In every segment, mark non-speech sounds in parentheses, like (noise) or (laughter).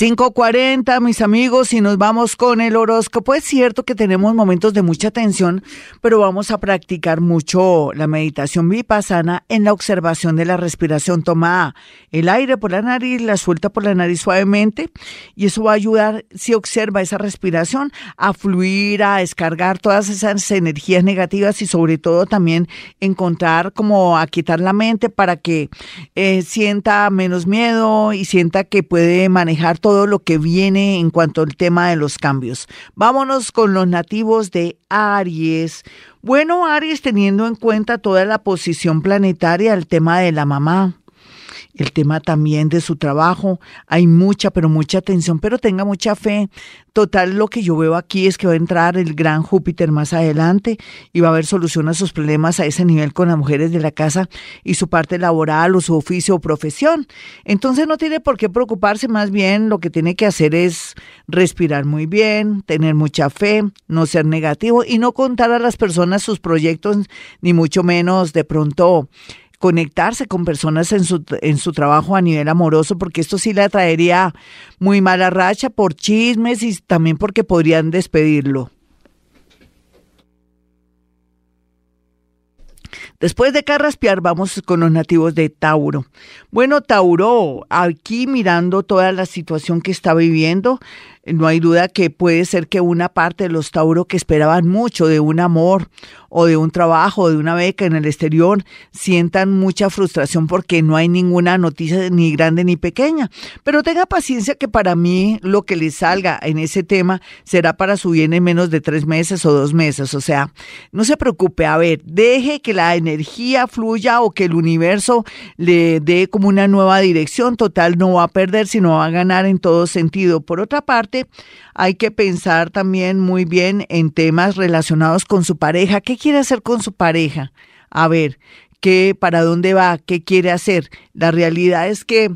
5.40, mis amigos, y nos vamos con el horóscopo. Es cierto que tenemos momentos de mucha tensión, pero vamos a practicar mucho la meditación vipassana en la observación de la respiración. Toma el aire por la nariz, la suelta por la nariz suavemente, y eso va a ayudar, si observa esa respiración, a fluir, a descargar todas esas energías negativas y sobre todo también encontrar como a quitar la mente para que eh, sienta menos miedo y sienta que puede manejar todo lo que viene en cuanto al tema de los cambios. Vámonos con los nativos de Aries. Bueno, Aries, teniendo en cuenta toda la posición planetaria, el tema de la mamá, el tema también de su trabajo. Hay mucha, pero mucha atención, pero tenga mucha fe. Total, lo que yo veo aquí es que va a entrar el gran Júpiter más adelante y va a haber solución a sus problemas a ese nivel con las mujeres de la casa y su parte laboral o su oficio o profesión. Entonces no tiene por qué preocuparse, más bien lo que tiene que hacer es respirar muy bien, tener mucha fe, no ser negativo y no contar a las personas sus proyectos, ni mucho menos de pronto conectarse con personas en su, en su trabajo a nivel amoroso, porque esto sí le traería muy mala racha por chismes y también porque podrían despedirlo. Después de carraspear, vamos con los nativos de Tauro. Bueno, Tauro, aquí mirando toda la situación que está viviendo, no hay duda que puede ser que una parte de los Tauro que esperaban mucho de un amor o de un trabajo, o de una beca en el exterior, sientan mucha frustración porque no hay ninguna noticia ni grande ni pequeña. Pero tenga paciencia que para mí lo que le salga en ese tema será para su bien en menos de tres meses o dos meses. O sea, no se preocupe, a ver, deje que la energía fluya o que el universo le dé como una nueva dirección. Total, no va a perder, sino va a ganar en todo sentido. Por otra parte, hay que pensar también muy bien en temas relacionados con su pareja. ¿Qué quiere hacer con su pareja? A ver, ¿qué, para dónde va? ¿Qué quiere hacer? La realidad es que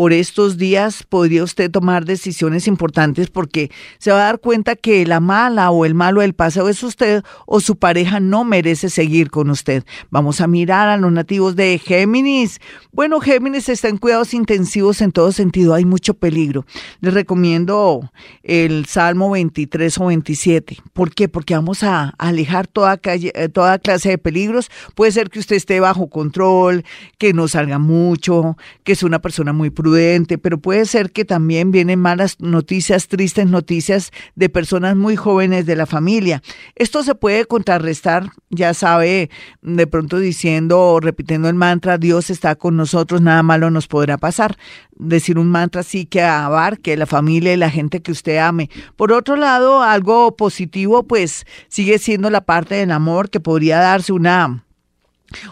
por estos días podría usted tomar decisiones importantes porque se va a dar cuenta que la mala o el malo del pasado es usted o su pareja no merece seguir con usted. Vamos a mirar a los nativos de Géminis. Bueno, Géminis está en cuidados intensivos en todo sentido, hay mucho peligro. Les recomiendo el Salmo 23 o 27. ¿Por qué? Porque vamos a alejar toda, eh, toda clase de peligros. Puede ser que usted esté bajo control, que no salga mucho, que es una persona muy prudente pero puede ser que también vienen malas noticias, tristes noticias de personas muy jóvenes de la familia. Esto se puede contrarrestar, ya sabe, de pronto diciendo o repitiendo el mantra, Dios está con nosotros, nada malo nos podrá pasar. Decir un mantra así que abarque la familia y la gente que usted ame. Por otro lado, algo positivo, pues sigue siendo la parte del amor que podría darse una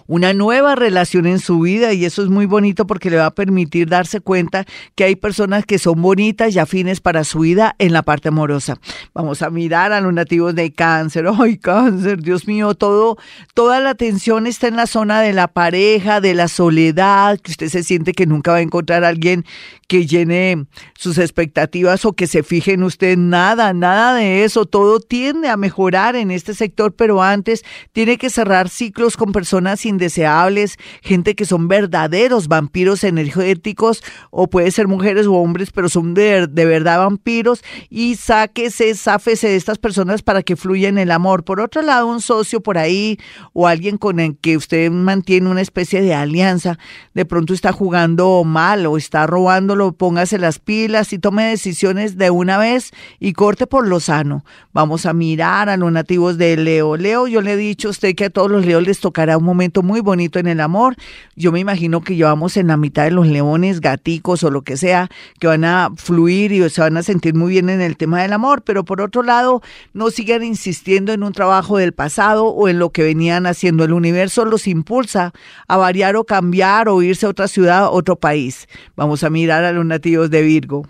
una nueva relación en su vida y eso es muy bonito porque le va a permitir darse cuenta que hay personas que son bonitas y afines para su vida en la parte amorosa. Vamos a mirar a los nativos de cáncer. (laughs) Ay, cáncer, Dios mío, todo, toda la atención está en la zona de la pareja, de la soledad, que usted se siente que nunca va a encontrar a alguien que llene sus expectativas o que se fije en usted. Nada, nada de eso. Todo tiende a mejorar en este sector, pero antes tiene que cerrar ciclos con personas indeseables, gente que son verdaderos vampiros energéticos, o puede ser mujeres o hombres, pero son de, de verdad vampiros, y sáquese, sáfese de estas personas para que fluya en el amor. Por otro lado, un socio por ahí o alguien con el que usted mantiene una especie de alianza, de pronto está jugando mal o está robando póngase las pilas y tome decisiones de una vez y corte por lo sano. Vamos a mirar a los nativos de Leo. Leo, yo le he dicho a usted que a todos los leos les tocará un momento muy bonito en el amor. Yo me imagino que llevamos en la mitad de los leones, gaticos o lo que sea, que van a fluir y se van a sentir muy bien en el tema del amor, pero por otro lado, no sigan insistiendo en un trabajo del pasado o en lo que venían haciendo. El universo los impulsa a variar o cambiar o irse a otra ciudad, otro país. Vamos a mirar a los nativos de Virgo.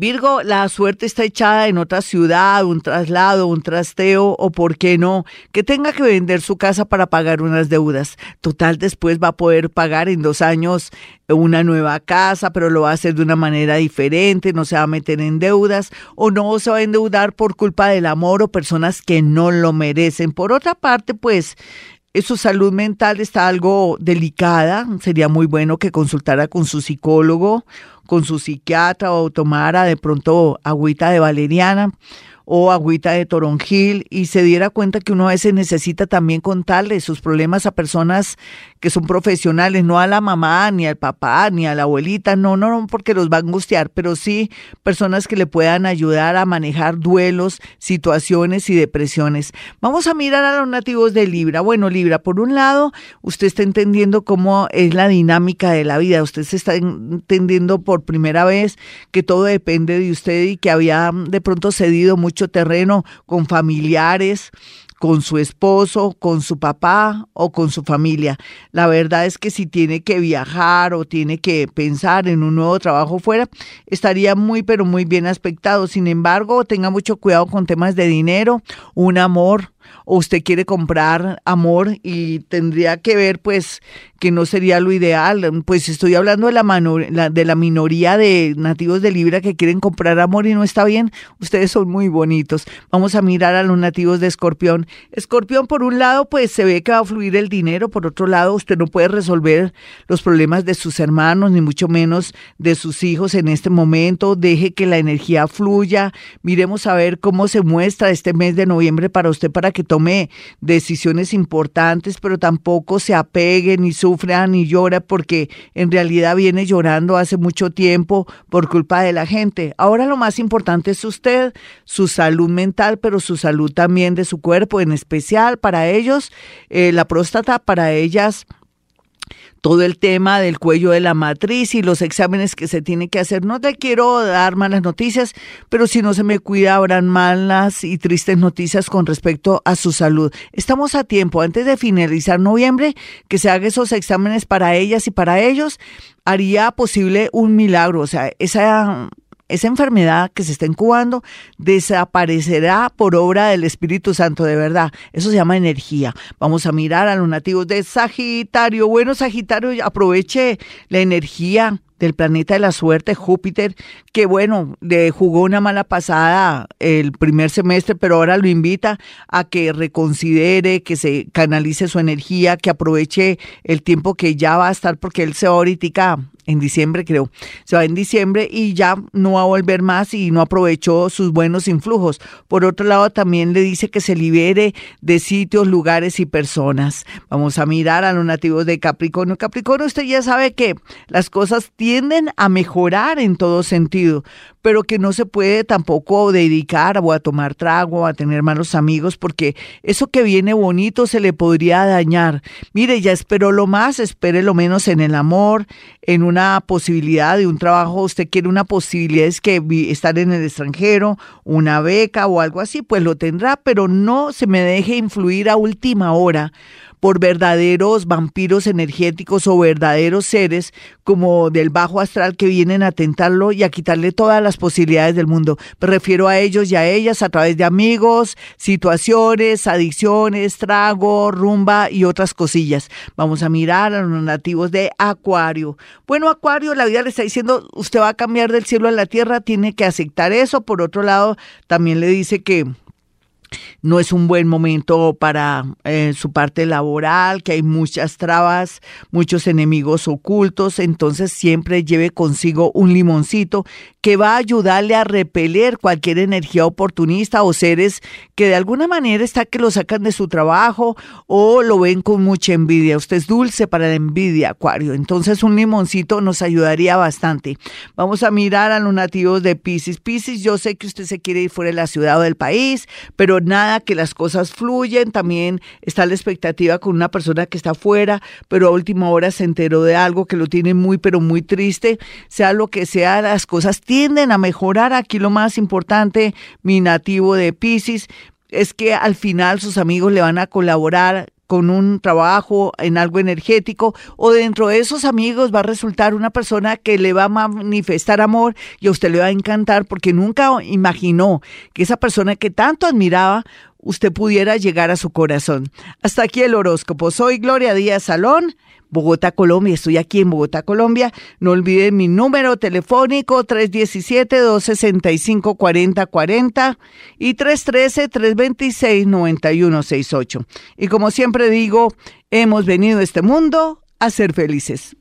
Virgo, la suerte está echada en otra ciudad, un traslado, un trasteo o, por qué no, que tenga que vender su casa para pagar unas deudas. Total, después va a poder pagar en dos años una nueva casa, pero lo va a hacer de una manera diferente, no se va a meter en deudas o no se va a endeudar por culpa del amor o personas que no lo merecen. Por otra parte, pues su salud mental está algo delicada, sería muy bueno que consultara con su psicólogo con su psiquiatra o tomara de pronto agüita de valeriana o agüita de toronjil y se diera cuenta que uno a veces necesita también contarle sus problemas a personas que son profesionales, no a la mamá, ni al papá, ni a la abuelita, no, no, no, porque los va a angustiar, pero sí personas que le puedan ayudar a manejar duelos, situaciones y depresiones. Vamos a mirar a los nativos de Libra. Bueno, Libra, por un lado, usted está entendiendo cómo es la dinámica de la vida, usted se está entendiendo por primera vez que todo depende de usted y que había de pronto cedido mucho terreno con familiares, con su esposo, con su papá o con su familia. La verdad es que si tiene que viajar o tiene que pensar en un nuevo trabajo fuera, estaría muy pero muy bien aspectado. Sin embargo, tenga mucho cuidado con temas de dinero, un amor o usted quiere comprar amor y tendría que ver pues que no sería lo ideal. Pues estoy hablando de la, de la minoría de nativos de Libra que quieren comprar amor y no está bien. Ustedes son muy bonitos. Vamos a mirar a los nativos de Escorpión. Escorpión, por un lado, pues se ve que va a fluir el dinero. Por otro lado, usted no puede resolver los problemas de sus hermanos, ni mucho menos de sus hijos en este momento. Deje que la energía fluya. Miremos a ver cómo se muestra este mes de noviembre para usted para que tome decisiones importantes, pero tampoco se apegue ni su sufre ni llora porque en realidad viene llorando hace mucho tiempo por culpa de la gente. Ahora lo más importante es usted, su salud mental, pero su salud también de su cuerpo, en especial para ellos, eh, la próstata, para ellas todo el tema del cuello de la matriz y los exámenes que se tiene que hacer. No te quiero dar malas noticias, pero si no se me cuida habrán malas y tristes noticias con respecto a su salud. Estamos a tiempo, antes de finalizar noviembre, que se haga esos exámenes para ellas y para ellos, haría posible un milagro. O sea, esa esa enfermedad que se está incubando desaparecerá por obra del Espíritu Santo, de verdad. Eso se llama energía. Vamos a mirar a los nativos de Sagitario. Bueno, Sagitario, aproveche la energía del planeta de la suerte, Júpiter, que bueno, le jugó una mala pasada el primer semestre, pero ahora lo invita a que reconsidere, que se canalice su energía, que aproveche el tiempo que ya va a estar, porque él se va ahorita en diciembre creo, se va en diciembre y ya no va a volver más y no aprovechó sus buenos influjos. Por otro lado, también le dice que se libere de sitios, lugares y personas. Vamos a mirar a los nativos de Capricornio. Capricornio, usted ya sabe que las cosas tienden a mejorar en todo sentido, pero que no se puede tampoco dedicar o a tomar trago, a tener malos amigos, porque eso que viene bonito se le podría dañar. Mire, ya esperó lo más, espere lo menos en el amor, en una posibilidad de un trabajo, usted quiere una posibilidad es que estar en el extranjero, una beca o algo así, pues lo tendrá, pero no se me deje influir a última hora por verdaderos vampiros energéticos o verdaderos seres como del bajo astral que vienen a tentarlo y a quitarle todas las posibilidades del mundo. Me refiero a ellos y a ellas a través de amigos, situaciones, adicciones, trago, rumba y otras cosillas. Vamos a mirar a los nativos de Acuario. Bueno, Acuario, la vida le está diciendo, usted va a cambiar del cielo a la tierra, tiene que aceptar eso. Por otro lado, también le dice que no es un buen momento para eh, su parte laboral, que hay muchas trabas, muchos enemigos ocultos, entonces siempre lleve consigo un limoncito que va a ayudarle a repeler cualquier energía oportunista o seres que de alguna manera está que lo sacan de su trabajo o lo ven con mucha envidia. Usted es dulce para la envidia, Acuario, entonces un limoncito nos ayudaría bastante. Vamos a mirar a los nativos de Pisces. Pisces, yo sé que usted se quiere ir fuera de la ciudad o del país, nada, que las cosas fluyen, también está la expectativa con una persona que está afuera, pero a última hora se enteró de algo que lo tiene muy, pero muy triste, sea lo que sea, las cosas tienden a mejorar. Aquí lo más importante, mi nativo de Pisces, es que al final sus amigos le van a colaborar con un trabajo en algo energético o dentro de esos amigos va a resultar una persona que le va a manifestar amor y a usted le va a encantar porque nunca imaginó que esa persona que tanto admiraba usted pudiera llegar a su corazón. Hasta aquí el horóscopo. Soy Gloria Díaz Salón. Bogotá, Colombia. Estoy aquí en Bogotá, Colombia. No olviden mi número telefónico 317-265-4040 y 313-326-9168. Y como siempre digo, hemos venido a este mundo a ser felices.